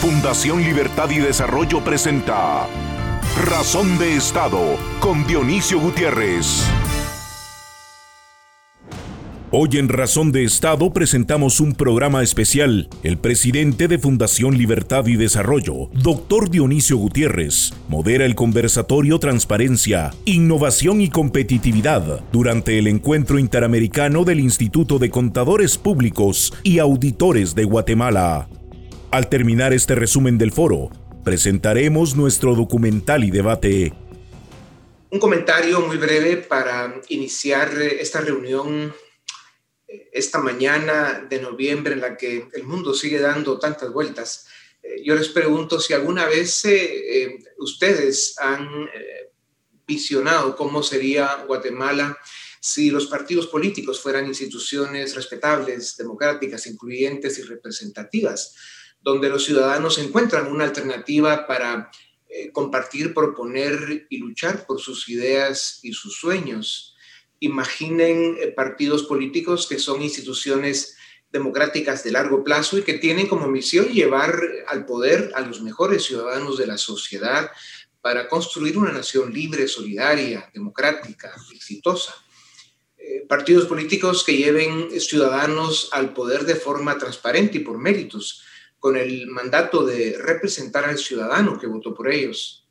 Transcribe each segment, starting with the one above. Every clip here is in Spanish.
Fundación Libertad y Desarrollo presenta Razón de Estado con Dionisio Gutiérrez. Hoy en Razón de Estado presentamos un programa especial. El presidente de Fundación Libertad y Desarrollo, doctor Dionisio Gutiérrez, modera el conversatorio Transparencia, Innovación y Competitividad durante el encuentro interamericano del Instituto de Contadores Públicos y Auditores de Guatemala. Al terminar este resumen del foro, presentaremos nuestro documental y debate. Un comentario muy breve para iniciar esta reunión esta mañana de noviembre en la que el mundo sigue dando tantas vueltas. Eh, yo les pregunto si alguna vez eh, eh, ustedes han visionado cómo sería Guatemala si los partidos políticos fueran instituciones respetables, democráticas, incluyentes y representativas donde los ciudadanos encuentran una alternativa para eh, compartir, proponer y luchar por sus ideas y sus sueños. Imaginen eh, partidos políticos que son instituciones democráticas de largo plazo y que tienen como misión llevar al poder a los mejores ciudadanos de la sociedad para construir una nación libre, solidaria, democrática, exitosa. Eh, partidos políticos que lleven ciudadanos al poder de forma transparente y por méritos, con el mandato de representar al ciudadano que votó por ellos.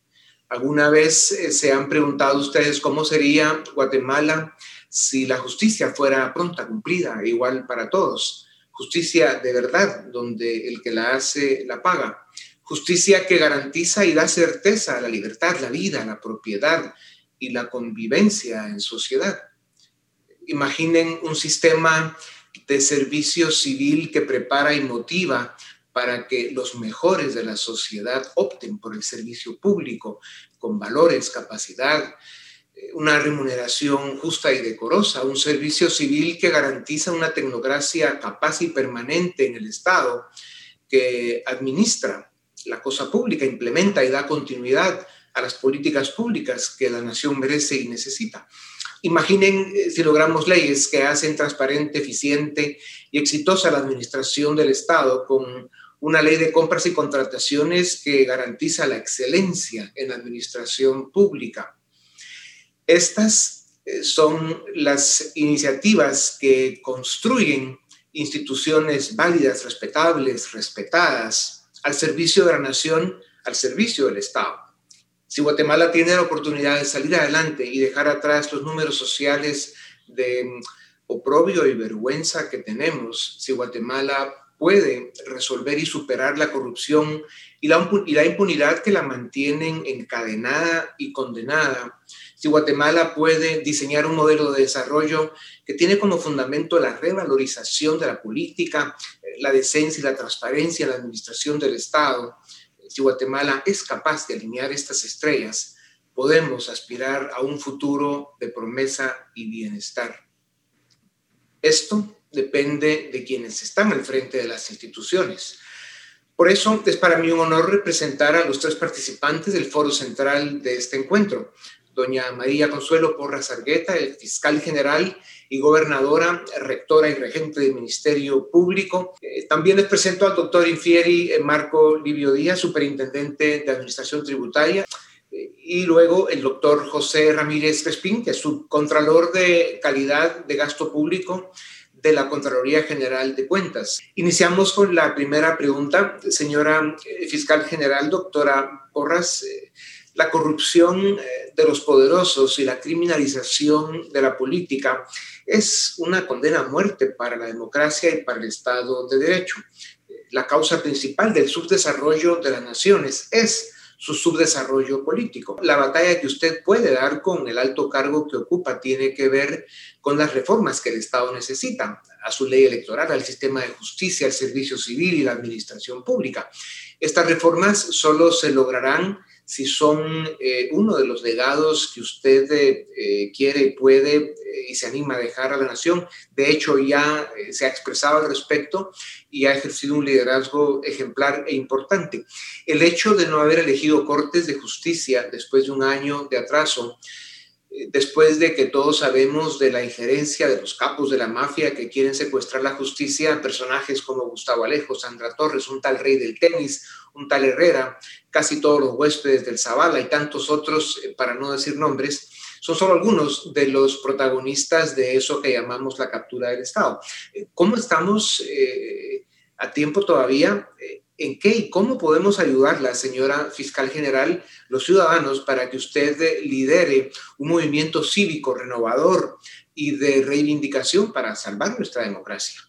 ¿Alguna vez eh, se han preguntado ustedes cómo sería Guatemala si la justicia fuera pronta, cumplida, igual para todos? Justicia de verdad, donde el que la hace la paga. Justicia que garantiza y da certeza a la libertad, la vida, la propiedad y la convivencia en sociedad. Imaginen un sistema de servicio civil que prepara y motiva para que los mejores de la sociedad opten por el servicio público con valores, capacidad, eh, una remuneración justa y decorosa, un servicio civil que garantiza una tecnocracia capaz y permanente en el Estado, que administra la cosa pública, implementa y da continuidad a las políticas públicas que la nación merece y necesita. Imaginen eh, si logramos leyes que hacen transparente, eficiente y exitosa la administración del Estado con una ley de compras y contrataciones que garantiza la excelencia en la administración pública. Estas eh, son las iniciativas que construyen instituciones válidas, respetables, respetadas, al servicio de la nación, al servicio del Estado. Si Guatemala tiene la oportunidad de salir adelante y dejar atrás los números sociales de mm, oprobio y vergüenza que tenemos, si Guatemala puede resolver y superar la corrupción y la, impunidad que la mantienen encadenada y condenada, si Guatemala puede diseñar un modelo de desarrollo que tiene como fundamento la revalorización de la política, la decencia y la transparencia en la administración del Estado, si Guatemala es capaz de alinear estas estrellas, podemos aspirar a un futuro de promesa y bienestar. Esto depende de quienes están al frente de las instituciones. Por eso es para mí un honor representar a los tres participantes del foro central de este encuentro. Doña María Consuelo Porras Argueta, el fiscal general y gobernadora, rectora y regente del Ministerio Público. Eh, también les presento al doctor Infieri eh, Marco Livio Díaz, superintendente de Administración Tributaria. Eh, y luego el doctor José Ramírez Crespín, que es subcontralor de calidad de gasto público de la Contraloría General de Cuentas. Iniciamos con la primera pregunta, señora eh, fiscal general, doctora Porras. Eh, la corrupción eh, de los poderosos y la criminalización de la política es una condena a muerte para la democracia y para el Estado de Derecho. La causa principal del subdesarrollo de las naciones es su subdesarrollo político. La batalla que usted puede dar con el alto cargo que ocupa tiene que ver con las reformas que el Estado necesita, a su ley electoral, al sistema de justicia, al servicio civil y la administración pública. Estas reformas solo se lograrán si son eh, uno de los legados que usted eh, quiere, puede eh, y se anima a dejar a la nación. De hecho, ya se ha expresado al respecto y ha ejercido un liderazgo ejemplar e importante. El hecho de no haber elegido cortes de justicia después de un año de atraso después de que todos sabemos de la injerencia de los capos de la mafia que quieren secuestrar la justicia, personajes como Gustavo Alejo, Sandra Torres, un tal rey del tenis, un tal Herrera, casi todos los huéspedes del Zavala y tantos otros, eh, para no decir nombres, son solo algunos de los protagonistas de eso que llamamos la captura del Estado. Eh, ¿Cómo estamos eh, a tiempo todavía? ¿En qué y cómo podemos ayudarla, señora fiscal general, los ciudadanos, para que usted lidere un movimiento cívico renovador y de reivindicación para salvar nuestra democracia?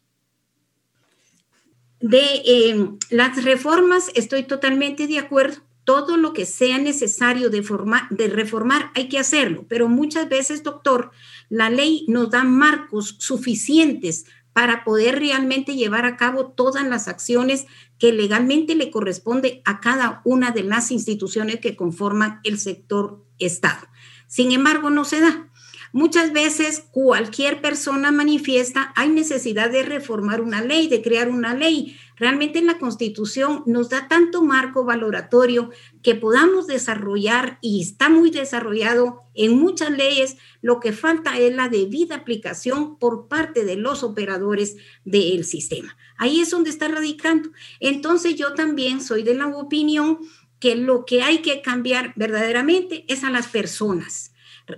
De eh, las reformas estoy totalmente de acuerdo. Todo lo que sea necesario de, de reformar hay que hacerlo, pero muchas veces, doctor, la ley nos da marcos suficientes para poder realmente llevar a cabo todas las acciones que legalmente le corresponde a cada una de las instituciones que conforman el sector Estado. Sin embargo, no se da. Muchas veces cualquier persona manifiesta, hay necesidad de reformar una ley, de crear una ley. Realmente en la Constitución nos da tanto marco valoratorio que podamos desarrollar y está muy desarrollado en muchas leyes. Lo que falta es la debida aplicación por parte de los operadores del sistema. Ahí es donde está radicando. Entonces yo también soy de la opinión que lo que hay que cambiar verdaderamente es a las personas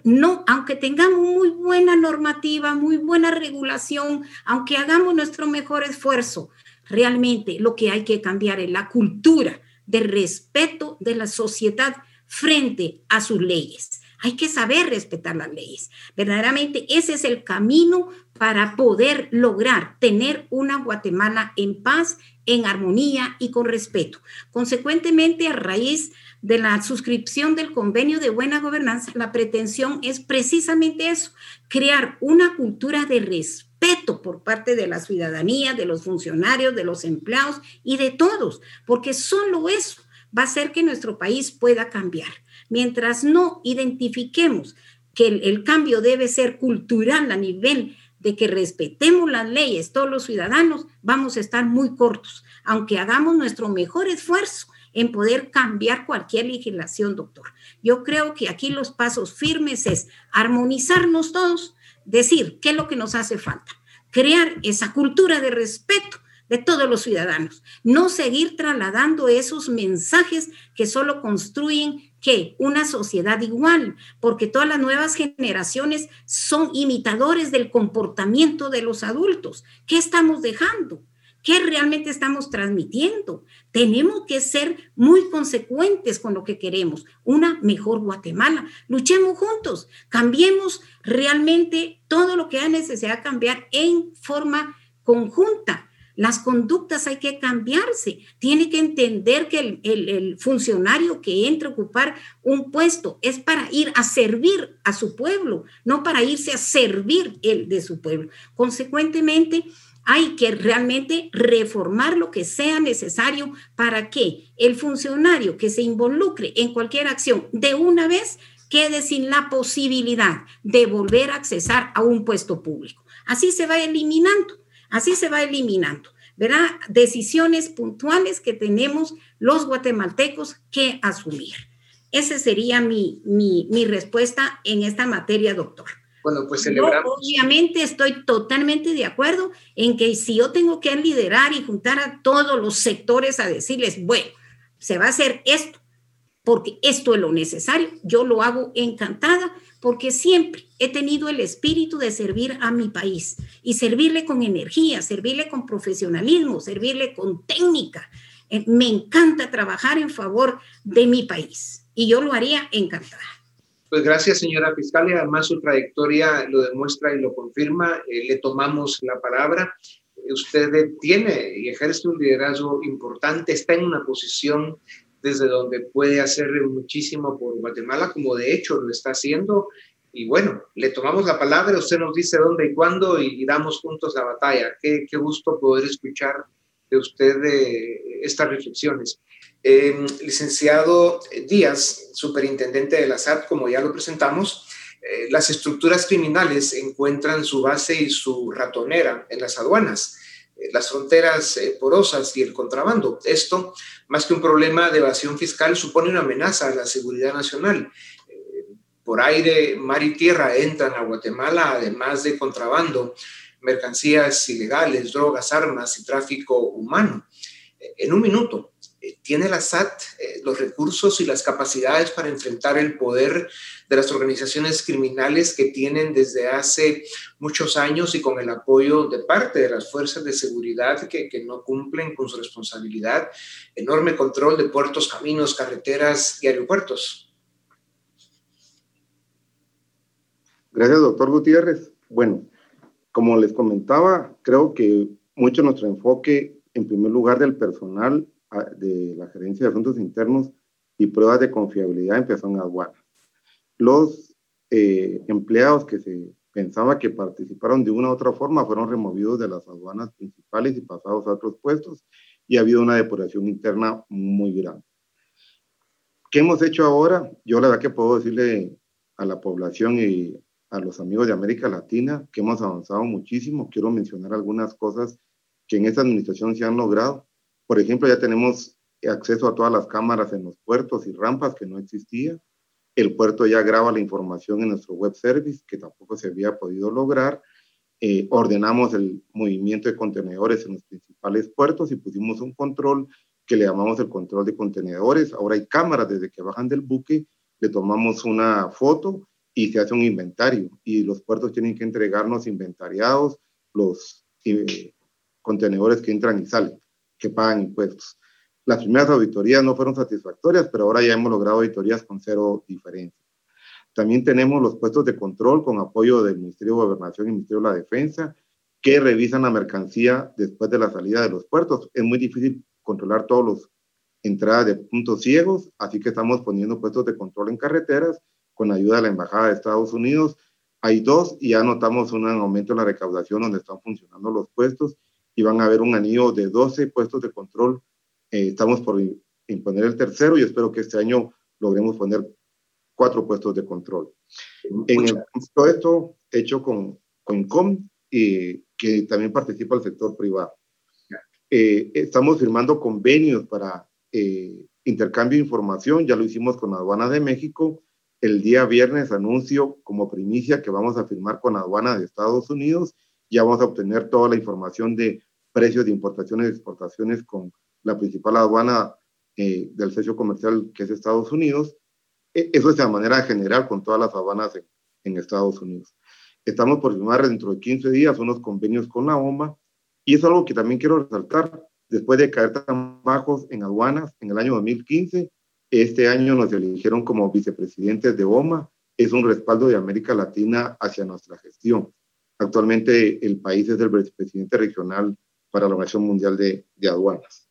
no, aunque tengamos muy buena normativa, muy buena regulación, aunque hagamos nuestro mejor esfuerzo, realmente lo que hay que cambiar es la cultura de respeto de la sociedad frente a sus leyes. Hay que saber respetar las leyes. Verdaderamente ese es el camino para poder lograr tener una Guatemala en paz, en armonía y con respeto. Consecuentemente, a raíz de la suscripción del convenio de buena gobernanza, la pretensión es precisamente eso, crear una cultura de respeto por parte de la ciudadanía, de los funcionarios, de los empleados y de todos, porque solo eso va a hacer que nuestro país pueda cambiar. Mientras no identifiquemos que el, el cambio debe ser cultural a nivel de que respetemos las leyes, todos los ciudadanos, vamos a estar muy cortos, aunque hagamos nuestro mejor esfuerzo en poder cambiar cualquier legislación, doctor. Yo creo que aquí los pasos firmes es armonizarnos todos, decir qué es lo que nos hace falta, crear esa cultura de respeto de todos los ciudadanos, no seguir trasladando esos mensajes que solo construyen que una sociedad igual, porque todas las nuevas generaciones son imitadores del comportamiento de los adultos. ¿Qué estamos dejando? ¿Qué realmente estamos transmitiendo? Tenemos que ser muy consecuentes con lo que queremos, una mejor Guatemala. Luchemos juntos, cambiemos realmente todo lo que hay necesidad cambiar en forma conjunta. Las conductas hay que cambiarse. Tiene que entender que el, funcionario que entra a ocupar un puesto es para ir a servir a su pueblo, no para irse a servir el de su pueblo. Consecuentemente, hay que realmente reformar lo que sea necesario para que el funcionario que se involucre en cualquier acción de una vez quede sin la posibilidad de volver a accesar a un puesto público. Así se va eliminando, así se va eliminando. Verá, decisiones puntuales que tenemos los guatemaltecos que asumir. Esa sería mi, mi, mi respuesta en esta materia, doctor. Bueno, pues celebramos. obviamente estoy totalmente de acuerdo en que si yo tengo que liderar y juntar a todos los sectores a decirles, bueno, se va a hacer esto, porque esto es lo necesario, yo lo hago encantada, porque siempre he tenido el espíritu de servir a mi país y servirle con energía, servirle con profesionalismo, servirle con técnica. Eh, me encanta trabajar en favor de mi país y yo lo haría encantada. Pues gracias, señora fiscal, y además su trayectoria lo demuestra y lo confirma. Eh, le tomamos la palabra. Usted tiene y ejerce un liderazgo importante, está en una posición desde donde puede hacer muchísimo por Guatemala, como de hecho lo está haciendo. Y bueno, le tomamos la palabra, usted nos dice dónde y cuándo y, damos juntos la batalla. Qué, qué gusto poder escuchar de usted de estas reflexiones. Em, licenciado Díaz, superintendente de la SAT, como ya lo presentamos, eh, las estructuras criminales encuentran su base y su ratonera en las aduanas, eh, las fronteras eh, porosas y el contrabando. Esto, más que un problema de evasión fiscal, supone una amenaza a la seguridad nacional. por aire, mar y tierra entran a Guatemala, además de contrabando, mercancías ilegales, drogas, armas y tráfico humano. En un minuto, eh, ¿tiene la SAT eh, los recursos y las capacidades para enfrentar el poder de las organizaciones criminales que tienen desde hace muchos años y con el apoyo de parte de las fuerzas de seguridad que, que no cumplen con su responsabilidad? Enorme control de puertos, caminos, carreteras y aeropuertos. Gracias, doctor Gutiérrez. Bueno, como les comentaba, creo que mucho nuestro enfoque, en primer lugar, del personal ah, de la Gerencia de Asuntos Internos y pruebas de confiabilidad empezó en aduanas. Los eh, empleados que se pensaba que participaron de una u otra forma fueron removidos de las aduanas principales y pasados a otros puestos y ha habido una depuración interna muy grande. ¿Qué hemos hecho ahora? Yo la verdad que puedo decirle a la población y a los amigos de América Latina, que hemos avanzado muchísimo. Quiero mencionar algunas cosas que en esta administración se han logrado. Por ejemplo, ya tenemos acceso a todas las cámaras en los puertos y rampas que no existía. El puerto ya graba la información en nuestro web service, que tampoco se había podido lograr. Eh, ordenamos el movimiento de contenedores en los principales puertos y pusimos un control que le llamamos el control de contenedores. Ahora hay cámaras desde que bajan del buque, le tomamos una foto y se hace un inventario y los puertos tienen que entregarnos inventariados los eh, contenedores que entran y salen, que pagan impuestos. Las primeras auditorías no fueron satisfactorias, pero ahora ya hemos logrado auditorías con cero diferencia. También tenemos los puestos de control con apoyo del Ministerio de Gobernación y Ministerio de la Defensa, que revisan la mercancía después de la salida de los puertos. Es muy difícil controlar todos los entradas de puntos ciegos, así que estamos poniendo puestos de control en carreteras con ayuda de la Embajada de Estados Unidos. Hay dos y ya notamos un aumento en la recaudación donde están funcionando los puestos y van a haber un anillo de 12 puestos de control. Eh, estamos por imponer el tercero y espero que este año logremos poner cuatro puestos de control. En el, todo esto hecho con, con INCOM, y que también participa el sector privado. Eh, estamos firmando convenios para eh, intercambio de información, ya lo hicimos con Aduana de México el día viernes anuncio como primicia que vamos a firmar con aduana de Estados Unidos. Ya vamos a obtener toda la información de precios de importaciones y exportaciones con la principal aduana eh, del socio comercial que es Estados Unidos. E, eso es de manera general con todas las aduanas en, en Estados Unidos. Estamos por firmar dentro de 15 días unos convenios con la OMA y es algo que también quiero resaltar. Después de caer tan bajos en aduanas en el año 2015, este año nos eligieron como vicepresidentes de OMA. Es un respaldo de América Latina hacia nuestra gestión. Actualmente el país es el vicepresidente regional para la Organización Mundial de, Aduanas.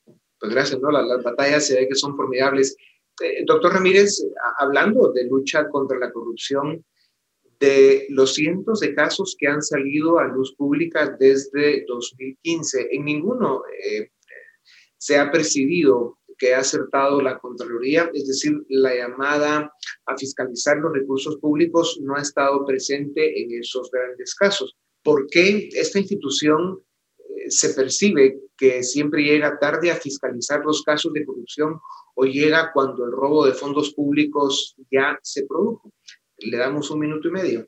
Pues gracias, ¿no? Las, batallas se ve que son formidables. Eh, doctor Ramírez, hablando de lucha contra la corrupción, de los cientos de casos que han salido a luz pública desde 2015, en ninguno eh, se ha percibido que ha acertado la Contraloría, es decir, la llamada a fiscalizar los recursos públicos no ha estado presente en esos grandes casos. ¿Por qué esta institución eh, se percibe que siempre llega tarde a fiscalizar los casos de corrupción o llega cuando el robo de fondos públicos ya se produjo? Le damos un minuto y medio.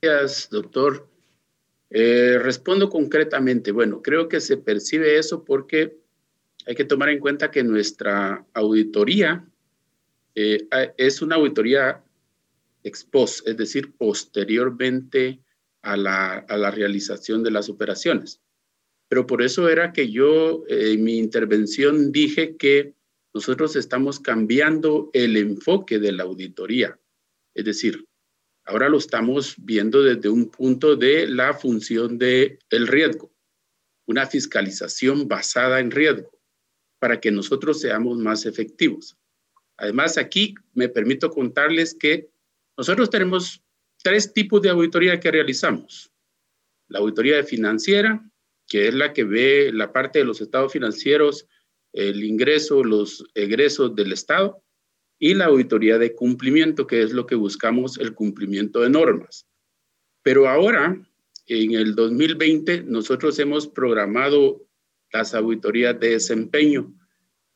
Gracias, doctor. Eh, respondo concretamente. Bueno, creo que se percibe eso porque hay que tomar en cuenta que nuestra auditoría eh, es una auditoría ex post, es decir, posteriormente a la, realización de las operaciones. Pero por eso era que yo eh, en mi intervención dije que nosotros estamos cambiando el enfoque de la auditoría. Es decir, ahora lo estamos viendo desde un punto de la función del el riesgo, una fiscalización basada en riesgo para que nosotros seamos más efectivos. Además, aquí me permito contarles que nosotros tenemos tres tipos de auditoría que realizamos. La auditoría financiera, que es la que ve la parte de los estados financieros, el ingreso, los egresos del Estado, y la auditoría de cumplimiento, que es lo que buscamos, el cumplimiento de normas. Pero ahora, en el 2020, nosotros hemos programado las auditorías de desempeño,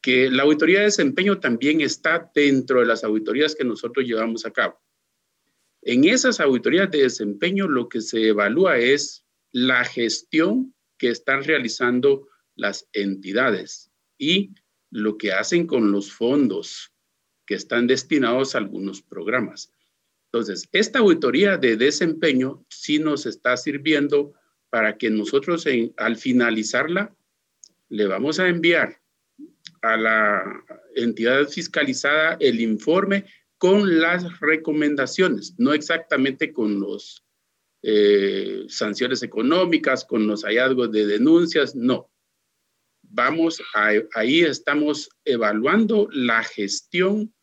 que la auditoría de desempeño también está dentro de las auditorías que nosotros llevamos a cabo. En esas auditorías de desempeño lo que se evalúa es la gestión que están realizando las entidades y lo que hacen con los fondos que están destinados a algunos programas. Entonces, esta auditoría de desempeño sí nos está sirviendo para que nosotros al finalizarla le vamos a enviar a la entidad fiscalizada el informe con las recomendaciones, no exactamente con los eh, sanciones económicas, con los hallazgos de denuncias, no. Vamos, ahí estamos evaluando la gestión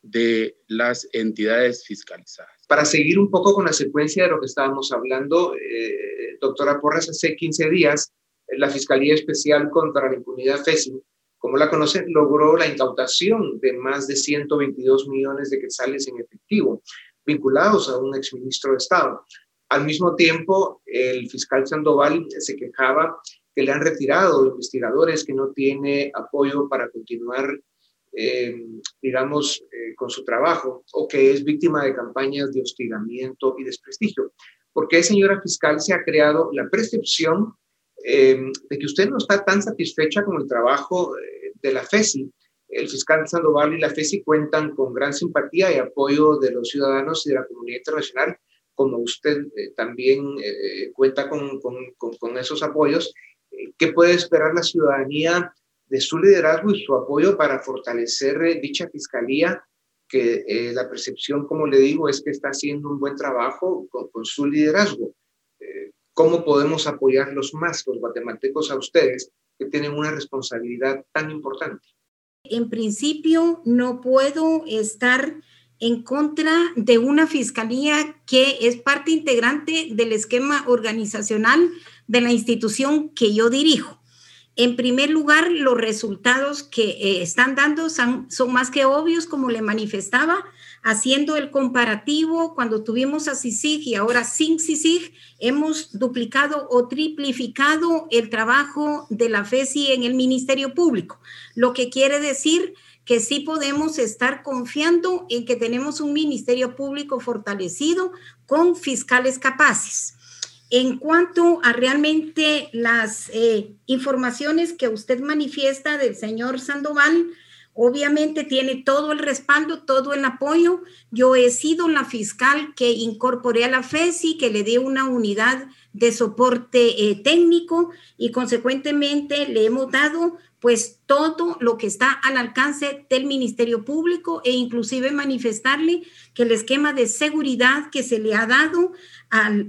de las entidades fiscalizadas. Para seguir un poco con la secuencia de lo que estábamos hablando, eh, doctora Porras, hace 15 días la Fiscalía Especial contra la Impunidad FESI, como la conocen, logró la incautación de más de 122 millones de quetzales en efectivo, vinculados a un exministro de Estado. Al mismo tiempo, el fiscal Sandoval se quejaba que le han retirado investigadores que no tiene apoyo para continuar, eh, digamos, eh, con su trabajo o que es víctima de campañas de hostigamiento y desprestigio. ¿Por qué, señora fiscal, se ha creado la percepción Em, de que usted no está tan satisfecha con el trabajo eh, de la FESI. El fiscal Sandoval y la FESI cuentan con gran simpatía y apoyo de los ciudadanos y de la comunidad internacional, como usted eh, también eh, cuenta con, con, con, esos apoyos. ¿Qué puede esperar la ciudadanía de su liderazgo y su apoyo para fortalecer dicha fiscalía? Que la percepción, como le digo, es que está haciendo un buen trabajo con, su liderazgo ¿Cómo podemos apoyarlos más, los guatemaltecos, a ustedes, que tienen una responsabilidad tan importante? En principio, no puedo estar en contra de una fiscalía que es parte integrante del esquema organizacional de la institución que yo dirijo. En primer lugar, los resultados que eh, están dando son, más que obvios, como le manifestaba, haciendo el comparativo cuando tuvimos a CICIG y ahora sin CICIG, hemos duplicado o triplificado el trabajo de la FESI en el Ministerio Público, lo que quiere decir que sí podemos estar confiando en que tenemos un Ministerio Público fortalecido con fiscales capaces. En cuanto a realmente las eh, informaciones que usted manifiesta del señor Sandoval, obviamente tiene todo el respaldo, todo el apoyo. Yo he sido la fiscal que incorporé a la FESI, que le di una unidad de soporte eh, técnico y consecuentemente le hemos dado pues todo lo que está al alcance del Ministerio Público e inclusive manifestarle que el esquema de seguridad que se le ha dado al,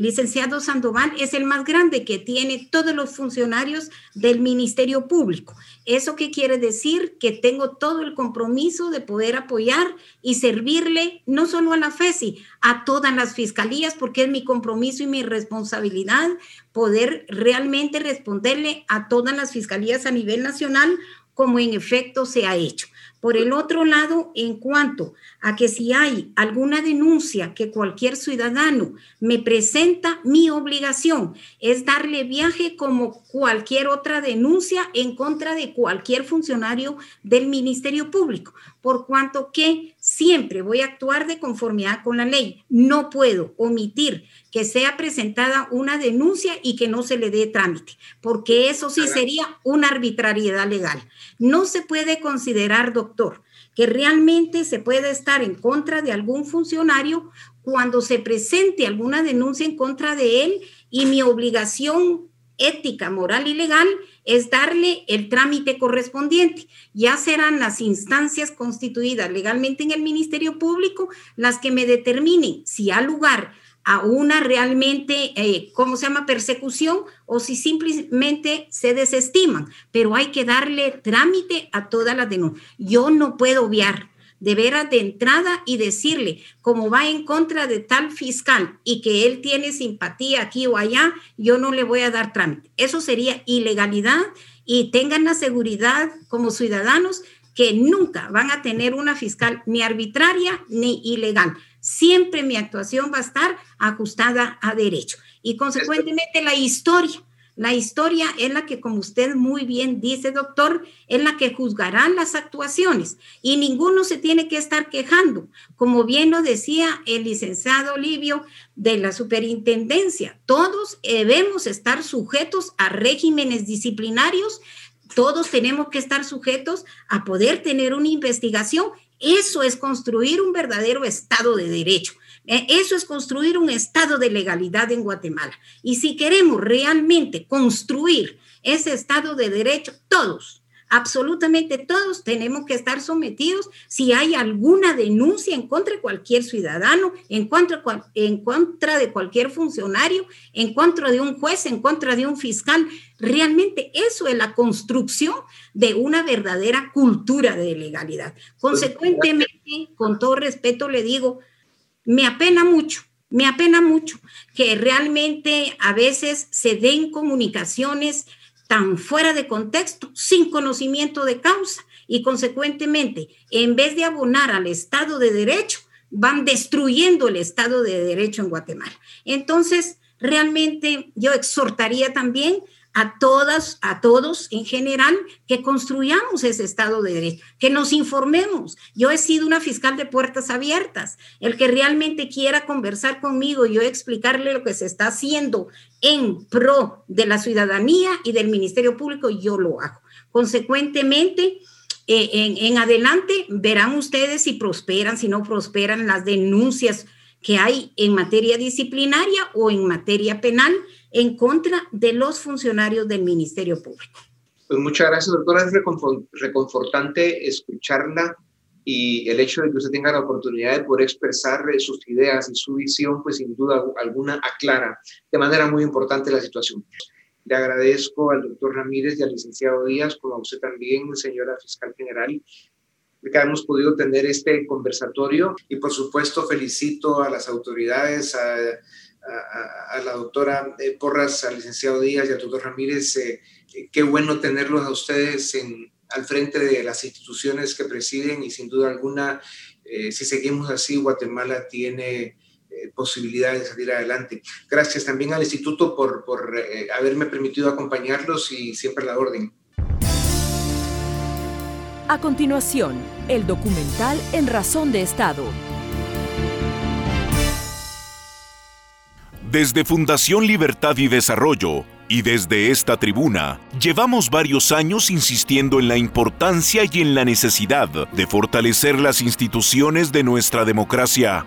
licenciado Sandoval es el más grande que tiene todos los funcionarios del Ministerio Público. ¿Eso qué quiere decir? Que tengo todo el compromiso de poder apoyar y servirle no solo a la FESI, a todas las fiscalías, porque es mi compromiso y mi responsabilidad poder realmente responderle a todas las fiscalías a nivel nacional como en efecto se ha hecho. Por el otro lado, en cuanto a que si hay alguna denuncia que cualquier ciudadano me presenta, mi obligación es darle viaje como cualquier otra denuncia en contra de cualquier funcionario del Ministerio Público, por cuanto que siempre voy a actuar de conformidad con la ley. No puedo omitir que sea presentada una denuncia y que no se le dé trámite, porque eso sí sería una arbitrariedad legal. No se puede considerar, doctor, que realmente se puede estar en contra de algún funcionario cuando se presente alguna denuncia en contra de él y mi obligación ética, moral y legal es darle el trámite correspondiente. Ya serán las instancias constituidas legalmente en el Ministerio Público las que me determinen si ha lugar a una realmente, eh, ¿cómo se llama?, persecución o si simplemente se desestiman, pero hay que darle trámite a todas las denuncias. Yo no puedo obviar de veras de entrada y decirle, como va en contra de tal fiscal y que él tiene simpatía aquí o allá, yo no le voy a dar trámite. Eso sería ilegalidad y tengan la seguridad como ciudadanos que nunca van a tener una fiscal ni arbitraria ni ilegal siempre mi actuación va a estar ajustada a derecho. Y consecuentemente la historia, La historia es la que, como usted muy bien dice, doctor, es la que juzgará las actuaciones y ninguno se tiene que estar quejando. Como bien lo decía el licenciado Livio de la superintendencia, todos debemos estar sujetos a regímenes disciplinarios, todos tenemos que estar sujetos a poder tener una investigación. Eso es construir un verdadero Estado de Derecho. Eh, eso es construir un estado de legalidad en Guatemala. Y si queremos realmente construir ese estado de derecho, todos, absolutamente todos tenemos que estar sometidos si hay alguna denuncia en contra de cualquier ciudadano, en contra, en contra de cualquier funcionario, en contra de un juez, en contra de un fiscal. Realmente eso es la construcción de una verdadera cultura de legalidad. Consecuentemente, con todo respeto le digo, me apena mucho, me apena mucho que realmente a veces se den comunicaciones tan fuera de contexto, sin conocimiento de causa y consecuentemente, en vez de abonar al Estado de Derecho, van destruyendo el Estado de Derecho en Guatemala. Entonces, realmente yo exhortaría también a todas, a todos en general, que construyamos ese Estado de Derecho, que nos informemos. Yo he sido una fiscal de puertas abiertas. El que realmente quiera conversar conmigo, yo explicarle lo que se está haciendo en pro de la ciudadanía y del Ministerio Público, yo lo hago. Consecuentemente, eh, en, en adelante verán ustedes si prosperan, si no prosperan las denuncias que hay en materia disciplinaria o en materia penal en contra de los funcionarios del Ministerio Público. Pues muchas gracias, doctora. Es reconfortante escucharla y el hecho de que usted tenga la oportunidad de poder expresar sus ideas y su visión, pues sin duda alguna aclara de manera muy importante la situación. Le agradezco al doctor Ramírez y al licenciado Díaz, como a usted también, señora fiscal general, que hemos podido tener este conversatorio y por supuesto felicito a las autoridades, a, a, la doctora eh, Porras, al licenciado Díaz y al doctor Ramírez. Eh, eh, qué bueno tenerlos a ustedes en, al frente de las instituciones que presiden y sin duda alguna, si seguimos así, Guatemala tiene posibilidades de salir adelante. Gracias también al instituto por, por haberme permitido acompañarlos y siempre la orden. A continuación, el documental En Razón de Estado Desde Fundación Libertad y Desarrollo y desde esta tribuna, llevamos varios años insistiendo en la importancia y en la necesidad de fortalecer las instituciones de nuestra democracia.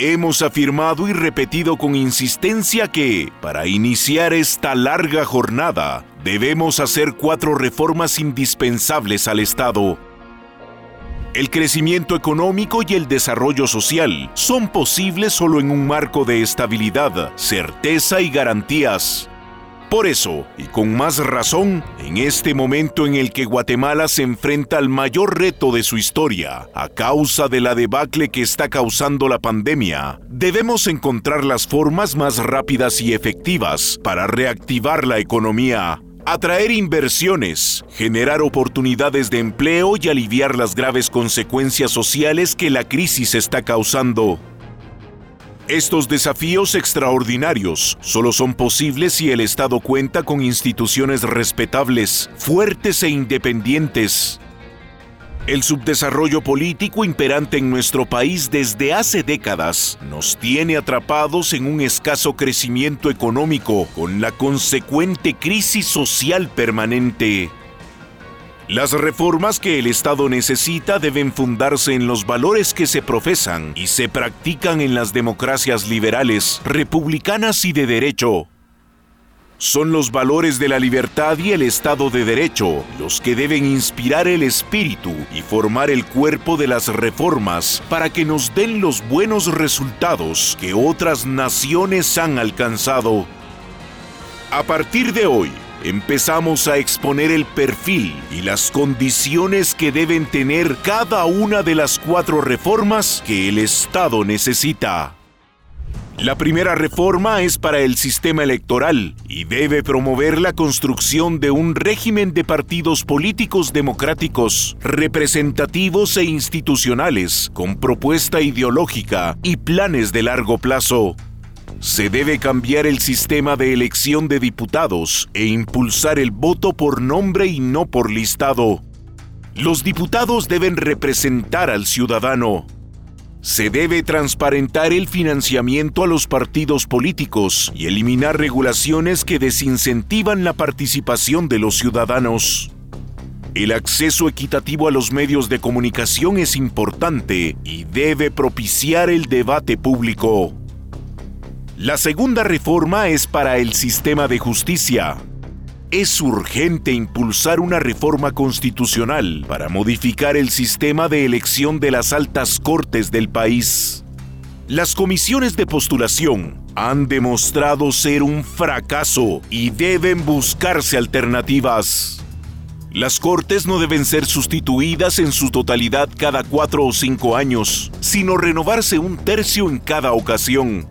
Hemos afirmado y repetido con insistencia que, para iniciar esta larga jornada, debemos hacer cuatro reformas indispensables al Estado el crecimiento económico y el desarrollo social son posibles solo en un marco de estabilidad, certeza y garantías. Por eso, y con más razón, en este momento en el que Guatemala se enfrenta al mayor reto de su historia, a causa de la debacle que está causando la pandemia, debemos encontrar las formas más rápidas y efectivas para reactivar la economía atraer inversiones, generar oportunidades de empleo y aliviar las graves consecuencias sociales que la crisis está causando. Estos desafíos extraordinarios solo son posibles si el Estado cuenta con instituciones respetables, fuertes e independientes, el subdesarrollo político imperante en nuestro país desde hace décadas nos tiene atrapados en un escaso crecimiento económico con la consecuente crisis social permanente. Las reformas que el Estado necesita deben fundarse en los valores que se profesan y se practican en las democracias liberales, republicanas y de derecho, son los valores de la libertad y el Estado de Derecho los que deben inspirar el espíritu y formar el cuerpo de las reformas para que nos den los buenos resultados que otras naciones han alcanzado. A partir de hoy, empezamos a exponer el perfil y las condiciones que deben tener cada una de las cuatro reformas que el Estado necesita. La primera reforma es para el sistema electoral y debe promover la construcción de un régimen de partidos políticos democráticos, representativos e institucionales, con propuesta ideológica y planes de largo plazo. Se debe cambiar el sistema de elección de diputados e impulsar el voto por nombre y no por listado. Los diputados deben representar al ciudadano. Se debe transparentar el financiamiento a los partidos políticos y eliminar regulaciones que desincentivan la participación de los ciudadanos. El acceso equitativo a los medios de comunicación es importante y debe propiciar el debate público. La segunda reforma es para el sistema de justicia. Es urgente impulsar una reforma constitucional para modificar el sistema de elección de las altas cortes del país. Las comisiones de postulación han demostrado ser un fracaso y deben buscarse alternativas. Las cortes no deben ser sustituidas en su totalidad cada cuatro o cinco años, sino renovarse un tercio en cada ocasión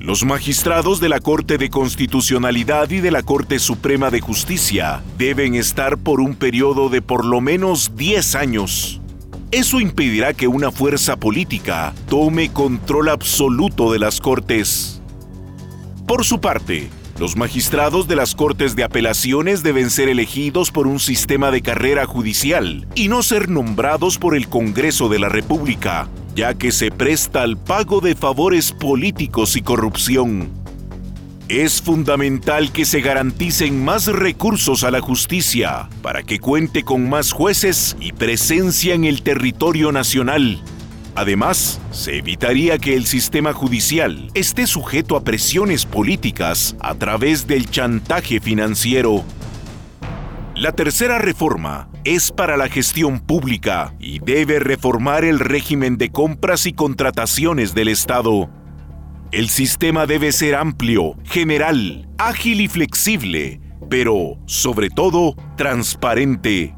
los magistrados de la Corte de Constitucionalidad y de la Corte Suprema de Justicia deben estar por un periodo de por lo menos 10 años. Eso impedirá que una fuerza política tome control absoluto de las Cortes. Por su parte, los magistrados de las Cortes de Apelaciones deben ser elegidos por un sistema de carrera judicial y no ser nombrados por el Congreso de la República, ya que se presta al pago de favores políticos y corrupción. Es fundamental que se garanticen más recursos a la justicia para que cuente con más jueces y presencia en el territorio nacional. Además, se evitaría que el sistema judicial esté sujeto a presiones políticas a través del chantaje financiero. La tercera reforma es para la gestión pública y debe reformar el régimen de compras y contrataciones del Estado. El sistema debe ser amplio, general, ágil y flexible, pero, sobre todo, transparente.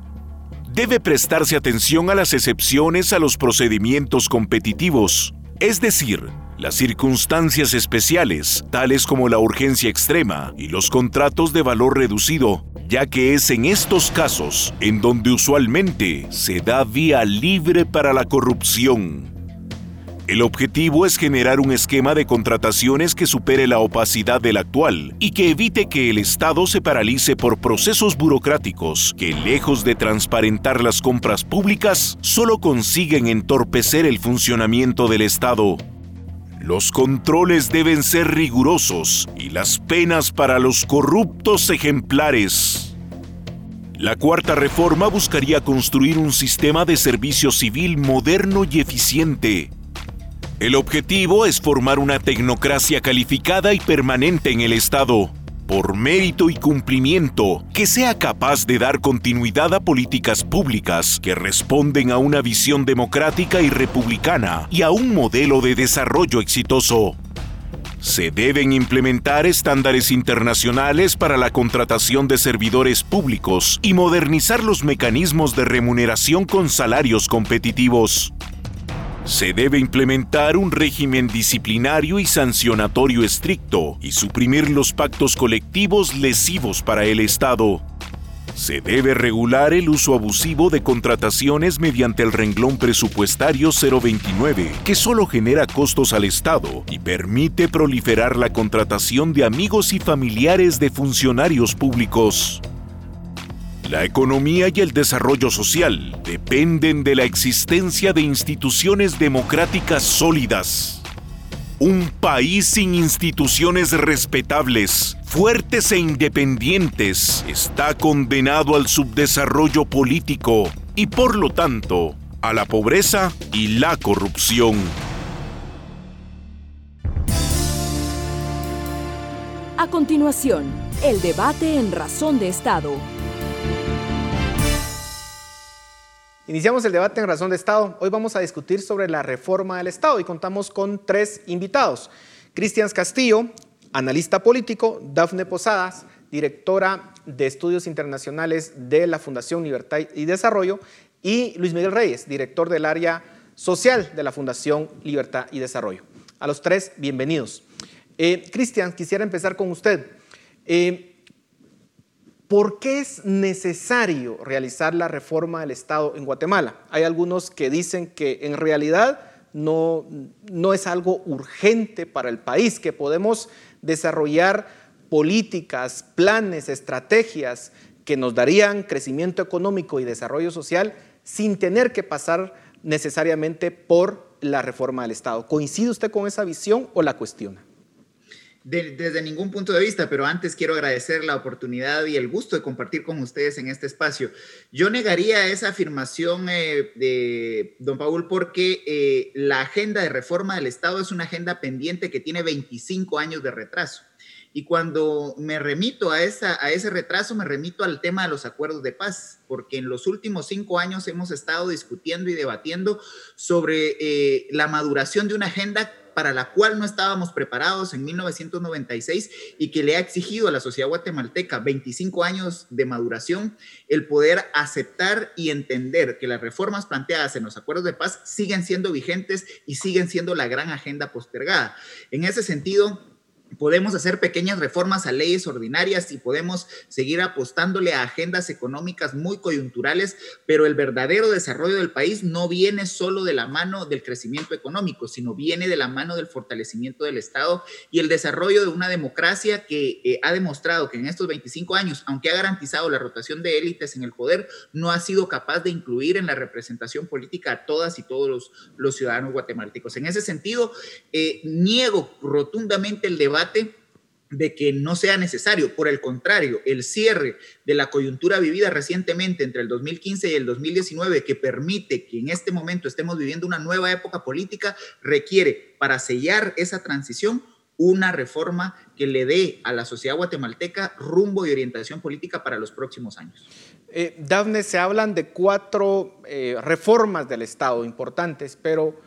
Debe prestarse atención a las excepciones a los procedimientos competitivos, es decir, las circunstancias especiales, tales como la urgencia extrema y los contratos de valor reducido, ya que es en estos casos en donde usualmente se da vía libre para la corrupción. El objetivo es generar un esquema de contrataciones que supere la opacidad del actual y que evite que el Estado se paralice por procesos burocráticos que, lejos de transparentar las compras públicas, solo consiguen entorpecer el funcionamiento del Estado. Los controles deben ser rigurosos y las penas para los corruptos ejemplares. La cuarta reforma buscaría construir un sistema de servicio civil moderno y eficiente. El objetivo es formar una tecnocracia calificada y permanente en el Estado, por mérito y cumplimiento, que sea capaz de dar continuidad a políticas públicas que responden a una visión democrática y republicana y a un modelo de desarrollo exitoso. Se deben implementar estándares internacionales para la contratación de servidores públicos y modernizar los mecanismos de remuneración con salarios competitivos. Se debe implementar un régimen disciplinario y sancionatorio estricto y suprimir los pactos colectivos lesivos para el Estado. Se debe regular el uso abusivo de contrataciones mediante el renglón presupuestario 029, que solo genera costos al Estado y permite proliferar la contratación de amigos y familiares de funcionarios públicos. La economía y el desarrollo social dependen de la existencia de instituciones democráticas sólidas. Un país sin instituciones respetables, fuertes e independientes está condenado al subdesarrollo político y por lo tanto a la pobreza y la corrupción. A continuación, el debate en Razón de Estado Iniciamos el debate en Razón de Estado. Hoy vamos a discutir sobre la reforma del Estado y contamos con tres invitados. Cristian Castillo, analista político, Dafne Posadas, directora de estudios internacionales de la Fundación Libertad y Desarrollo, y Luis Miguel Reyes, director del área social de la Fundación Libertad y Desarrollo. A los tres, bienvenidos. Eh, Cristian, quisiera empezar con usted. Eh, ¿Por qué es necesario realizar la reforma del Estado en Guatemala? Hay algunos que dicen que en realidad no, no es algo urgente para el país, que podemos desarrollar políticas, planes, estrategias que nos darían crecimiento económico y desarrollo social sin tener que pasar necesariamente por la reforma del Estado. ¿Coincide usted con esa visión o la cuestiona? Desde ningún punto de vista, pero antes quiero agradecer la oportunidad y el gusto de compartir con ustedes en este espacio. Yo negaría esa afirmación eh, de don Paul porque eh, la agenda de reforma del Estado es una agenda pendiente que tiene 25 años de retraso. Y cuando me remito a, esa, a ese retraso, me remito al tema de los acuerdos de paz, porque en los últimos cinco años hemos estado discutiendo y debatiendo sobre eh, la maduración de una agenda para la cual no estábamos preparados en 1996 y que le ha exigido a la sociedad guatemalteca 25 años de maduración, el poder aceptar y entender que las reformas planteadas en los acuerdos de paz siguen siendo vigentes y siguen siendo la gran agenda postergada. En ese sentido, podemos hacer pequeñas reformas a leyes ordinarias y podemos seguir apostándole a agendas económicas muy coyunturales, pero el verdadero desarrollo del país no viene solo de la mano del crecimiento económico, sino viene de la mano del fortalecimiento del Estado y el desarrollo de una democracia que eh, ha demostrado que en estos 25 años, aunque ha garantizado la rotación de élites en el poder, no ha sido capaz de incluir en la representación política a todas y todos los, los ciudadanos guatemaltecos. En ese sentido, eh, niego rotundamente el debate de que no sea necesario. Por el contrario, el cierre de la coyuntura vivida recientemente entre el 2015 y el 2019, que permite que en este momento estemos viviendo una nueva época política, requiere para sellar esa transición una reforma que le dé a la sociedad guatemalteca rumbo y orientación política para los próximos años. Eh, Dafne, se hablan de cuatro eh, reformas del Estado importantes, pero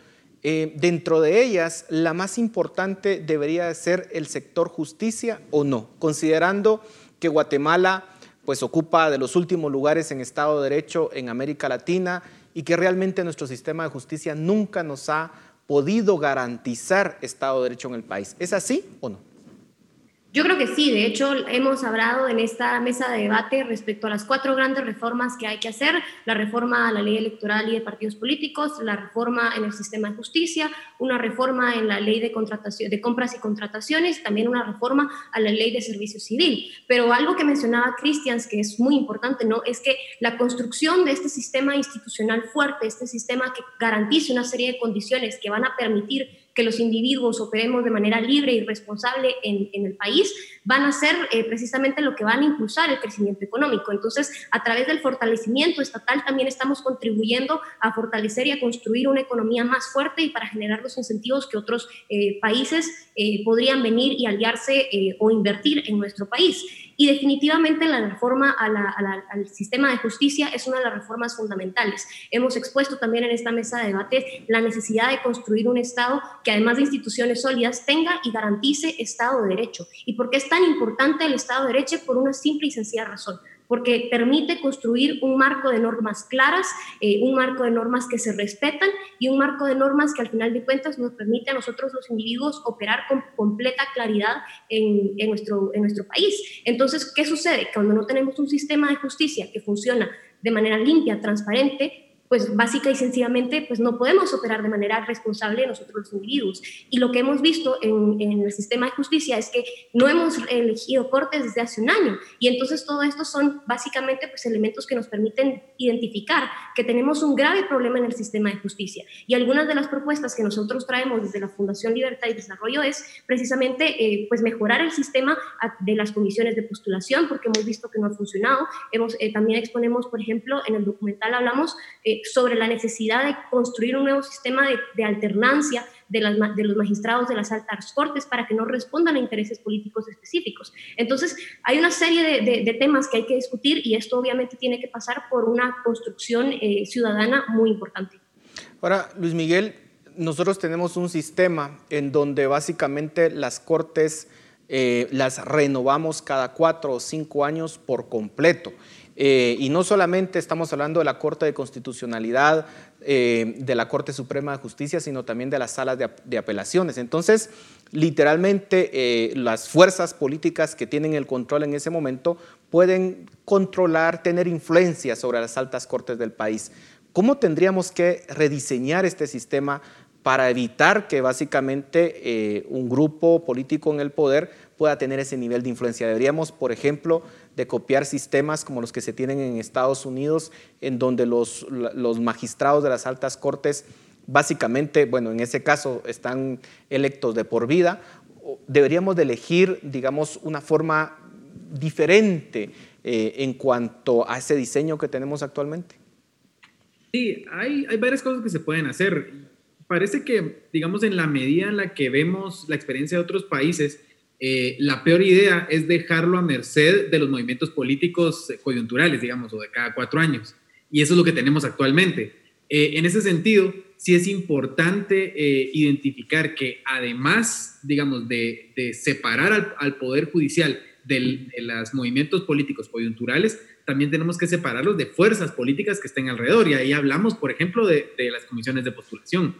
eh, dentro de ellas, la más importante debería ser el sector justicia o no, considerando que Guatemala pues ocupa de los últimos lugares en Estado de Derecho en América Latina y que realmente nuestro sistema de justicia nunca nos ha podido garantizar Estado de Derecho en el país. ¿Es así o no? Yo creo que sí, de hecho hemos hablado en esta mesa de debate respecto a las cuatro grandes reformas que hay que hacer, la reforma a la ley electoral y de partidos políticos, la reforma en el sistema de justicia, una reforma en la ley de, compras y contrataciones, también una reforma a la ley de servicio civil. Pero algo que mencionaba Christians, que es muy importante, ¿no? es que la construcción de este sistema institucional fuerte, este sistema que garantice una serie de condiciones que van a permitir que los individuos operemos de manera libre y responsable en, el país, van a ser eh, precisamente lo que van a impulsar el crecimiento económico. Entonces, a través del fortalecimiento estatal también estamos contribuyendo a fortalecer y a construir una economía más fuerte y para generar los incentivos que otros eh, países eh, podrían venir y aliarse o invertir en nuestro país. Y definitivamente la reforma al sistema de justicia es una de las reformas fundamentales. Hemos expuesto también en esta mesa de debate la necesidad de construir un Estado que además de instituciones sólidas tenga y garantice Estado de Derecho. ¿Y por qué es tan importante el Estado de Derecho? Por una simple y sencilla razón porque permite construir un marco de normas claras, eh, un marco de normas que se respetan y un marco de normas que al final de cuentas nos permite a nosotros los individuos operar con completa claridad en, nuestro, nuestro país. Entonces, ¿qué sucede? Cuando no tenemos un sistema de justicia que funciona de manera limpia, transparente, pues básica y sencillamente pues no podemos operar de manera responsable nosotros los individuos. Y lo que hemos visto en, el sistema de justicia es que no hemos elegido cortes desde hace un año y entonces todo esto son básicamente pues elementos que nos permiten identificar que tenemos un grave problema en el sistema de justicia. Y algunas de las propuestas que nosotros traemos desde la Fundación Libertad y Desarrollo es precisamente eh, pues mejorar el sistema de las comisiones de postulación porque hemos visto que no ha funcionado. Hemos, eh, también exponemos, por ejemplo, en el documental hablamos eh, sobre la necesidad de construir un nuevo sistema de, alternancia de, los magistrados de las altas cortes para que no respondan a intereses políticos específicos. Entonces, hay una serie de, temas que hay que discutir y esto obviamente tiene que pasar por una construcción eh, ciudadana muy importante. Ahora, Luis Miguel, nosotros tenemos un sistema en donde básicamente las cortes eh, las renovamos cada cuatro o cinco años por completo. Eh, y no solamente estamos hablando de la Corte de Constitucionalidad, eh, de la Corte Suprema de Justicia, sino también de las salas de, apelaciones. Entonces, literalmente, eh, las fuerzas políticas que tienen el control en ese momento pueden controlar, tener influencia sobre las altas cortes del país. ¿Cómo tendríamos que rediseñar este sistema para evitar que básicamente eh, un grupo político en el poder pueda tener ese nivel de influencia. Deberíamos, por ejemplo, de copiar sistemas como los que se tienen en Estados Unidos, en donde los, magistrados de las altas cortes básicamente, bueno, en ese caso están electos de por vida, deberíamos de elegir, digamos, una forma diferente eh, en cuanto a ese diseño que tenemos actualmente. Sí, hay varias cosas que se pueden hacer. Parece que, digamos, en la medida en la que vemos la experiencia de otros países, eh, la peor idea es dejarlo a merced de los movimientos políticos coyunturales, digamos, o de cada cuatro años. Y eso es lo que tenemos actualmente. Eh, en ese sentido, sí es importante eh, identificar que además, digamos, de, separar al, Poder Judicial de los movimientos políticos coyunturales, también tenemos que separarlos de fuerzas políticas que estén alrededor. Y ahí hablamos, por ejemplo, de, de las comisiones de postulación.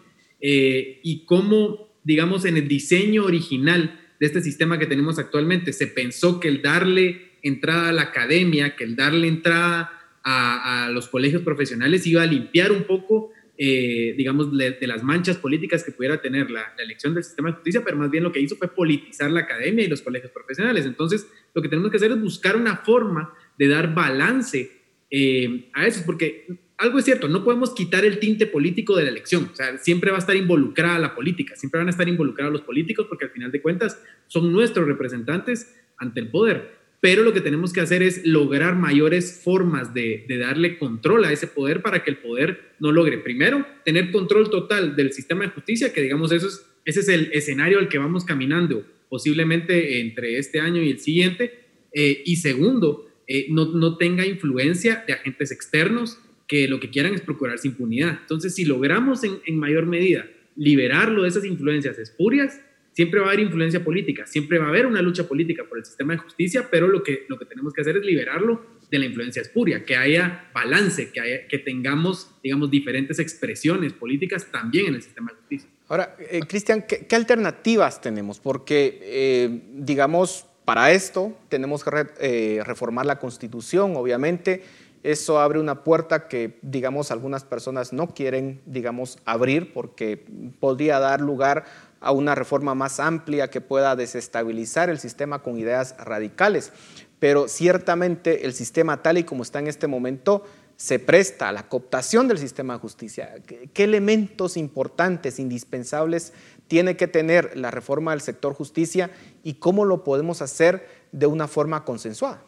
Y cómo, digamos, en el diseño original de este sistema que tenemos actualmente. Se pensó que el darle entrada a la academia, que el darle entrada a, los colegios profesionales iba a limpiar un poco, eh, digamos, de, las manchas políticas que pudiera tener la, elección del sistema de justicia, pero más bien lo que hizo fue politizar la academia y los colegios profesionales. Entonces, lo que tenemos que hacer es buscar una forma de dar balance eh, a eso, porque algo es cierto, no podemos quitar el tinte político de la elección. O sea, siempre va a estar involucrada la política, siempre van a estar involucrados los políticos porque al final de cuentas son nuestros representantes ante el poder. Pero lo que tenemos que hacer es lograr mayores formas de, darle control a ese poder para que el poder no logre, primero, tener control total del sistema de justicia, que digamos eso es, ese es el escenario al que vamos caminando posiblemente entre este año y el siguiente. Eh, y segundo, eh, no, no tenga influencia de agentes externos que lo que quieran es procurarse impunidad. Entonces, si logramos en, mayor medida liberarlo de esas influencias espurias, siempre va a haber influencia política, siempre va a haber una lucha política por el sistema de justicia, pero lo que, lo que tenemos que hacer es liberarlo de la influencia espuria, que haya balance, que, haya, que tengamos, digamos, diferentes expresiones políticas también en el sistema de justicia. Ahora, eh, Cristian, ¿qué, alternativas tenemos? Porque, eh, digamos, para esto tenemos que eh, reformar la constitución, obviamente, eso abre una puerta que, digamos, algunas personas no quieren, digamos, abrir porque podría dar lugar a una reforma más amplia que pueda desestabilizar el sistema con ideas radicales. Pero ciertamente el sistema tal y como está en este momento se presta a la cooptación del sistema de justicia. ¿Qué elementos importantes, indispensables, tiene que tener la reforma del sector justicia y cómo lo podemos hacer de una forma consensuada?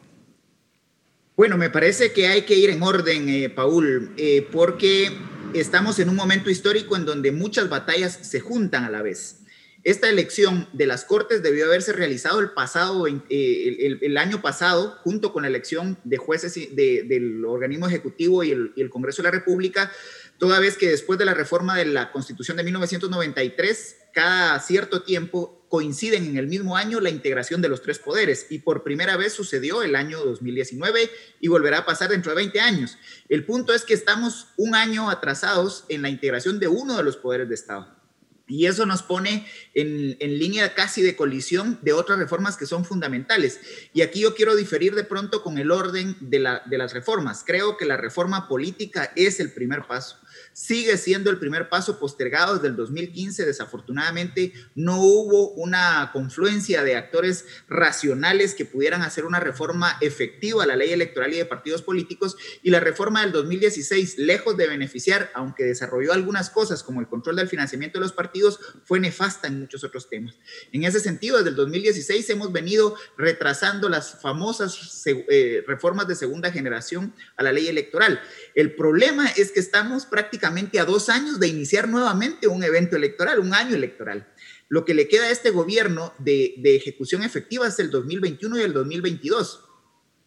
Bueno, me parece que hay que ir en orden, eh, Paul, eh, porque estamos en un momento histórico en donde muchas batallas se juntan a la vez. Esta elección de las Cortes debió haberse realizado el, pasado, eh, el, año pasado, junto con la elección de jueces del organismo ejecutivo y el, Congreso de la República, toda vez que después de la reforma de la Constitución de 1993, cada cierto tiempo coinciden en el mismo año la integración de los tres poderes y por primera vez sucedió el año 2019 y volverá a pasar dentro de 20 años. El punto es que estamos un año atrasados en la integración de uno de los poderes de Estado. Y eso nos pone en, línea casi de colisión de otras reformas que son fundamentales. Y aquí yo quiero diferir de pronto con el orden de, la, de las reformas. Creo que la reforma política es el primer paso sigue siendo el primer paso postergado desde el 2015. Desafortunadamente, no hubo una confluencia de actores racionales que pudieran hacer una reforma efectiva a la ley electoral y de partidos políticos. Y la reforma del 2016, lejos de beneficiar, aunque desarrolló algunas cosas como el control del financiamiento de los partidos, fue nefasta en muchos otros temas. En ese sentido, desde el 2016 hemos venido retrasando las famosas eh, reformas de segunda generación a la ley electoral. El problema es que estamos prácticamente a dos años de iniciar nuevamente un evento electoral, un año electoral. Lo que le queda a este gobierno de, de ejecución efectiva es el 2021 y el 2022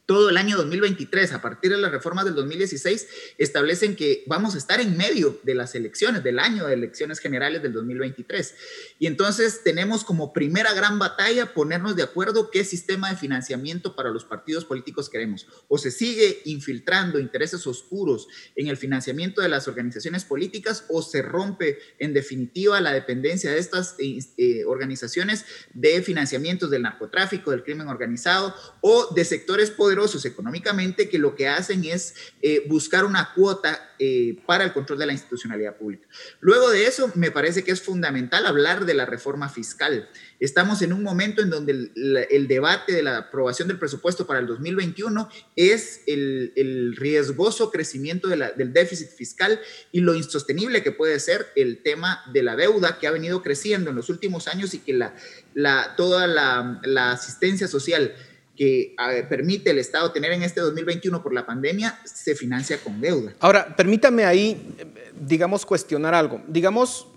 todo el año 2023, a partir de las reformas del 2016, establecen que vamos a estar en medio de las elecciones, del año de elecciones generales del 2023. Y entonces tenemos como primera gran batalla ponernos de acuerdo qué sistema de financiamiento para los partidos políticos queremos. O se sigue infiltrando intereses oscuros en el financiamiento de las organizaciones políticas o se rompe en definitiva la dependencia de estas eh, eh, organizaciones de financiamientos del narcotráfico, del crimen organizado o de sectores poderosos poderosos económicamente que lo que hacen es eh, buscar una cuota eh, para el control de la institucionalidad pública. Luego de eso, me parece que es fundamental hablar de la reforma fiscal. Estamos en un momento en donde el, debate de la aprobación del presupuesto para el 2021 es el, riesgoso crecimiento del déficit fiscal y lo insostenible que puede ser el tema de la deuda que ha venido creciendo en los últimos años y que la, la, toda la, la asistencia social que permite el Estado tener en este 2021 por la pandemia se financia con deuda. Ahora, permítame ahí, digamos, cuestionar algo. Digamos,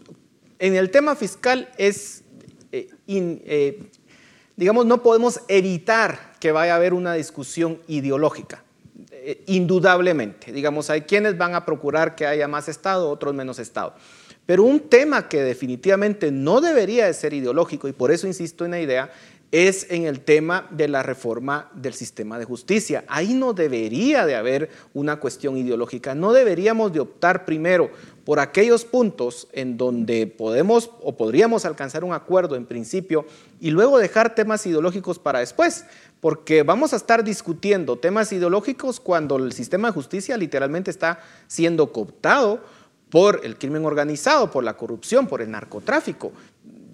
en el tema fiscal es, eh, eh, digamos, no podemos evitar que vaya a haber una discusión ideológica. Eh, indudablemente, digamos, hay quienes van a procurar que haya más Estado, otros menos Estado. Pero un tema que definitivamente no debería de ser ideológico, y por eso insisto en la idea, es en el tema de la reforma del sistema de justicia. Ahí no debería de haber una cuestión ideológica, no deberíamos de optar primero por aquellos puntos en donde podemos o podríamos alcanzar un acuerdo en principio y luego dejar temas ideológicos para después, porque vamos a estar discutiendo temas ideológicos cuando el sistema de justicia literalmente está siendo cooptado por el crimen organizado, por la corrupción, por el narcotráfico.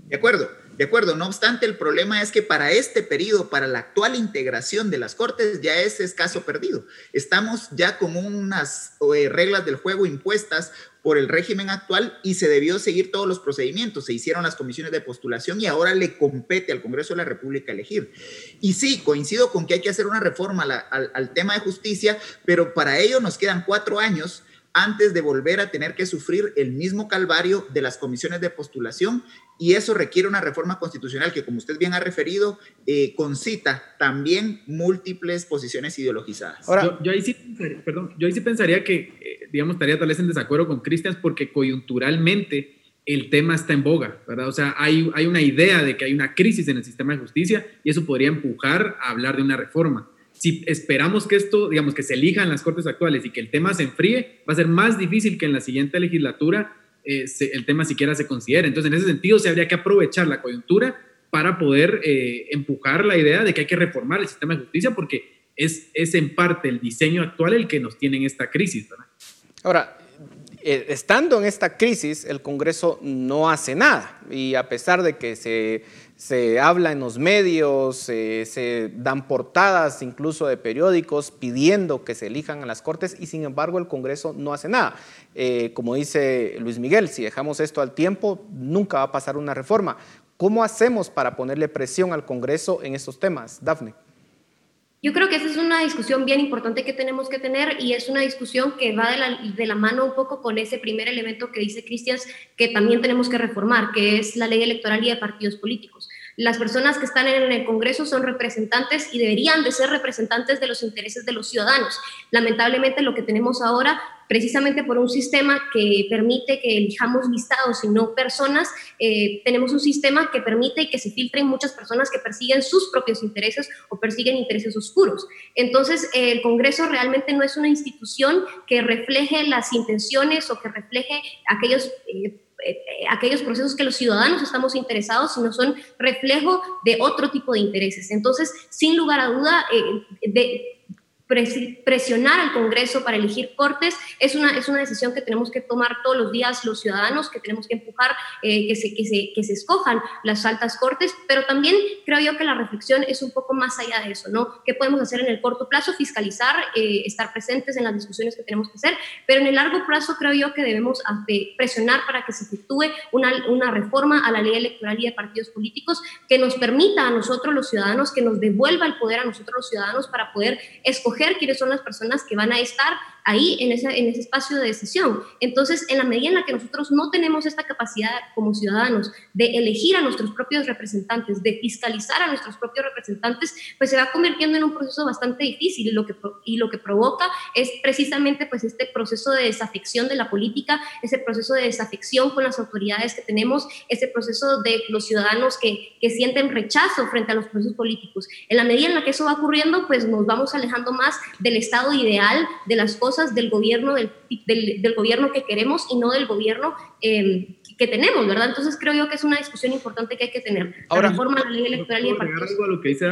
De acuerdo. De acuerdo, no obstante, el problema es que para este periodo, para la actual integración de las Cortes, ya es escaso perdido. Estamos ya con unas eh, reglas del juego impuestas por el régimen actual y se debió seguir todos los procedimientos. Se hicieron las comisiones de postulación y ahora le compete al Congreso de la República elegir. Y sí, coincido con que hay que hacer una reforma al tema de justicia, pero para ello nos quedan cuatro años antes de volver a tener que sufrir el mismo calvario de las comisiones de postulación y eso requiere una reforma constitucional que, como usted bien ha referido, eh, concita también múltiples posiciones ideologizadas. Ahora, yo, ahí, sí, perdón, yo ahí sí pensaría que, eh, digamos, estaría tal vez en desacuerdo con Cristian porque coyunturalmente el tema está en boga, ¿verdad? O sea, hay, hay una idea de que hay una crisis en el sistema de justicia y eso podría empujar a hablar de una reforma si esperamos que esto, digamos, que se elijan las cortes actuales y que el tema se enfríe, va a ser más difícil que en la siguiente legislatura eh, el tema siquiera se considere. Entonces, en ese sentido, se habría que aprovechar la coyuntura para poder eh, empujar la idea de que hay que reformar el sistema de justicia porque es, es en parte el diseño actual el que nos tiene en esta crisis. ¿verdad? Ahora, estando en esta crisis, el Congreso no hace nada y a pesar de que se se habla en los medios, se dan portadas incluso de periódicos pidiendo que se elijan a las Cortes y sin embargo el Congreso no hace nada. Eh, como dice Luis Miguel, si dejamos esto al tiempo, nunca va a pasar una reforma. ¿Cómo hacemos para ponerle presión al Congreso en estos temas? Dafne. Yo creo que esa es una discusión bien importante que tenemos que tener y es una discusión que va de la, de la mano un poco con ese primer elemento que dice Cristian que también tenemos que reformar, que es la ley electoral y de partidos políticos. Las personas que están en el Congreso son representantes y deberían de ser representantes de los intereses de los ciudadanos. Lamentablemente lo que tenemos ahora precisamente por un sistema que permite que elijamos listados y no personas, eh, tenemos un sistema que permite que se filtren muchas personas que persiguen sus propios intereses o persiguen intereses oscuros. Entonces, el Congreso realmente no es una institución que refleje las intenciones o que refleje aquellos... Eh, eh, aquellos procesos que los ciudadanos estamos interesados, sino son reflejo de otro tipo de intereses. Entonces, sin lugar a duda, de, presionar al Congreso para elegir cortes es una, es una decisión que tenemos que tomar todos los días los ciudadanos, que tenemos que empujar eh, que, se, que, se, que se escojan las altas cortes, pero también creo yo que la reflexión es un poco más allá de eso, ¿no? ¿Qué podemos hacer en el corto plazo? Fiscalizar, eh, estar presentes en las discusiones que tenemos que hacer, pero en el largo plazo creo yo que debemos presionar para que se efectúe una, una reforma a la ley electoral y de partidos políticos que nos permita a nosotros los ciudadanos, que nos devuelva el poder a nosotros los ciudadanos para poder escoger quiénes son las personas que van a estar ahí en ese, en ese espacio de decisión. Entonces, en la medida en la que nosotros no tenemos esta capacidad como ciudadanos de elegir a nuestros propios representantes, de fiscalizar a nuestros propios representantes, pues se va convirtiendo en un proceso bastante difícil y lo que, y lo que provoca es precisamente pues este proceso de desafección de la política, ese proceso de desafección con las autoridades que tenemos, ese proceso de los ciudadanos que, que sienten rechazo frente a los procesos políticos. En la medida en la que eso va ocurriendo, pues nos vamos alejando más del estado ideal de las cosas del gobierno, del, del, gobierno que queremos y no del gobierno eh, que tenemos, ¿verdad? Entonces creo yo que es una discusión importante que hay que tener. Ahora, la reforma de la ley electoral y de partidos algo a lo que dice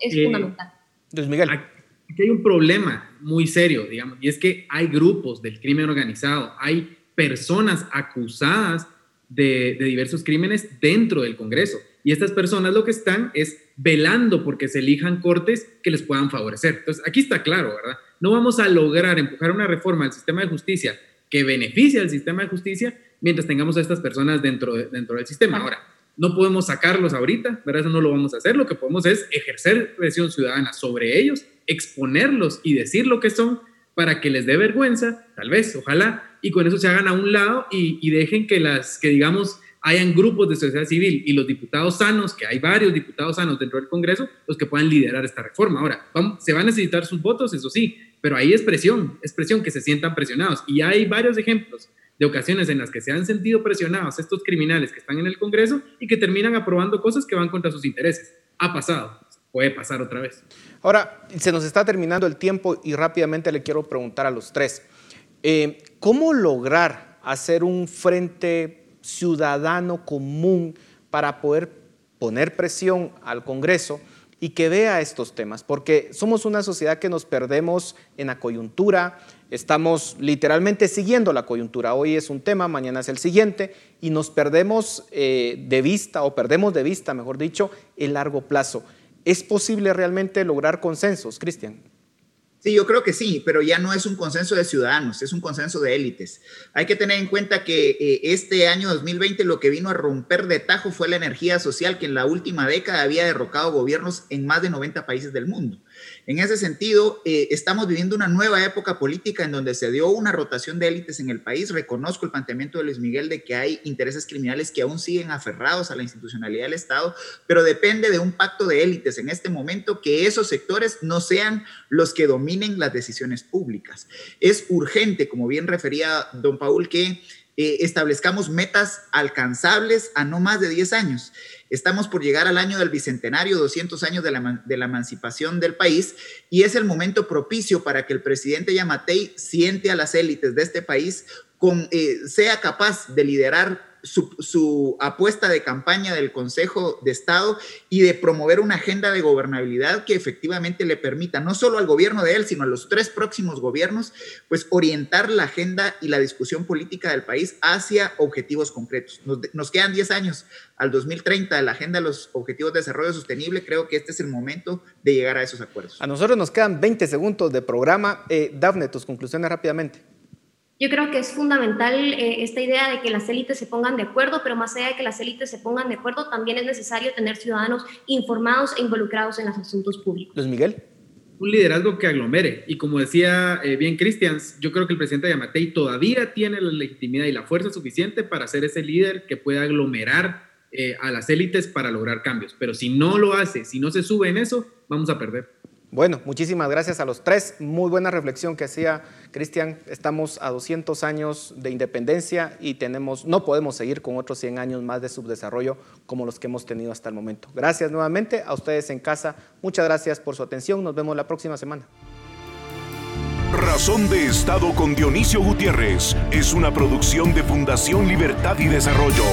es eh, fundamental. Luis Miguel. aquí hay un problema muy serio, digamos, y es que hay grupos del crimen organizado, hay personas acusadas de, de diversos crímenes dentro del Congreso. Y estas personas lo que están es velando porque se elijan cortes que les puedan favorecer. Entonces, aquí está claro, ¿verdad? No vamos a lograr empujar una reforma al sistema de justicia que beneficie al sistema de justicia mientras tengamos a estas personas dentro, dentro del sistema. Ahora, no podemos sacarlos ahorita, ¿verdad? Eso no lo vamos a hacer. Lo que podemos es ejercer presión ciudadana sobre ellos, exponerlos y decir lo que son para que les dé vergüenza, tal vez, ojalá, y con eso se hagan a un lado y, y dejen que las, que digamos, hayan grupos de sociedad civil y los diputados sanos, que hay varios diputados sanos dentro del Congreso, los que puedan liderar esta reforma. Ahora, se van a necesitar sus votos, eso sí, pero ahí es presión, es presión que se sientan presionados. Y hay varios ejemplos de ocasiones en las que se han sentido presionados estos criminales que están en el Congreso y que terminan aprobando cosas que van contra sus intereses. Ha pasado, puede pasar otra vez. Ahora, se nos está terminando el tiempo y rápidamente le quiero preguntar a los tres, eh, ¿cómo lograr hacer un frente ciudadano común para poder poner presión al Congreso y que vea estos temas, porque somos una sociedad que nos perdemos en la coyuntura, estamos literalmente siguiendo la coyuntura. Hoy es un tema, mañana es el siguiente, y nos perdemos eh, de vista, o perdemos de vista, mejor dicho, el largo plazo. ¿Es posible realmente lograr consensos, Cristian? Sí, yo creo que sí, pero ya no es un consenso de ciudadanos, es un consenso de élites. Hay que tener en cuenta que eh, este año 2020 lo que vino a romper de tajo fue la energía social que en la última década había derrocado gobiernos en más de 90 países del mundo. En ese sentido, eh, estamos viviendo una nueva época política en donde se dio una rotación de élites en el país. Reconozco el planteamiento de Luis Miguel de que hay intereses criminales que aún siguen aferrados a la institucionalidad del Estado, pero depende de un pacto de élites en este momento que esos sectores no sean los que dominen las decisiones públicas. Es urgente, como bien refería don Paul, que eh, establezcamos metas alcanzables a no más de 10 años. Estamos por llegar al año del bicentenario, 200 años de la, emancipación del país, y es el momento propicio para que el presidente Yamatei siente a las élites de este país, eh, sea capaz de liderar su, apuesta de campaña del Consejo de Estado y de promover una agenda de gobernabilidad que efectivamente le permita no solo al gobierno de él, sino a los tres próximos gobiernos, pues orientar la agenda y la discusión política del país hacia objetivos concretos. Nos, quedan 10 años al 2030 de la agenda de los objetivos de desarrollo sostenible. Creo que este es el momento de llegar a esos acuerdos. A nosotros nos quedan 20 segundos de programa. Eh, Dafne, tus conclusiones rápidamente. Yo creo que es fundamental eh, esta idea de que las élites se pongan de acuerdo, pero más allá de que las élites se pongan de acuerdo, también es necesario tener ciudadanos informados e involucrados en los asuntos públicos. Luis Miguel. Un liderazgo que aglomere. Y como decía eh, bien Cristian, yo creo que el presidente Yamatei todavía tiene la legitimidad y la fuerza suficiente para ser ese líder que pueda aglomerar eh, a las élites para lograr cambios. Pero si no lo hace, si no se sube en eso, vamos a perder. Bueno, muchísimas gracias a los tres. Muy buena reflexión que hacía Cristian. Estamos a 200 años de independencia y tenemos, no podemos seguir con otros 100 años más de subdesarrollo como los que hemos tenido hasta el momento. Gracias nuevamente a ustedes en casa. Muchas gracias por su atención. Nos vemos la próxima semana. Razón de Estado con Dionisio Gutiérrez es una producción de Fundación Libertad y Desarrollo.